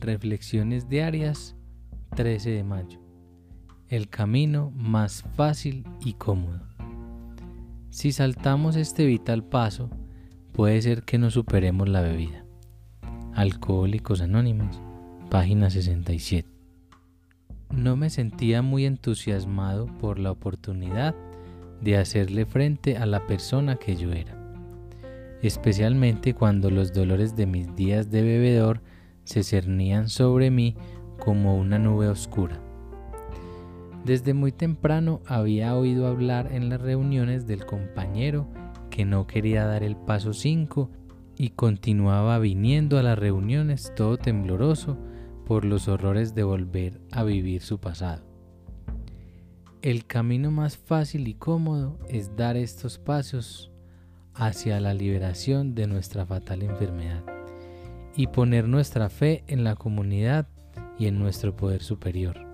Reflexiones diarias 13 de mayo. El camino más fácil y cómodo. Si saltamos este vital paso, puede ser que no superemos la bebida. Alcohólicos Anónimos, página 67. No me sentía muy entusiasmado por la oportunidad de hacerle frente a la persona que yo era, especialmente cuando los dolores de mis días de bebedor se cernían sobre mí como una nube oscura. Desde muy temprano había oído hablar en las reuniones del compañero que no quería dar el paso 5 y continuaba viniendo a las reuniones todo tembloroso por los horrores de volver a vivir su pasado. El camino más fácil y cómodo es dar estos pasos hacia la liberación de nuestra fatal enfermedad y poner nuestra fe en la comunidad y en nuestro poder superior.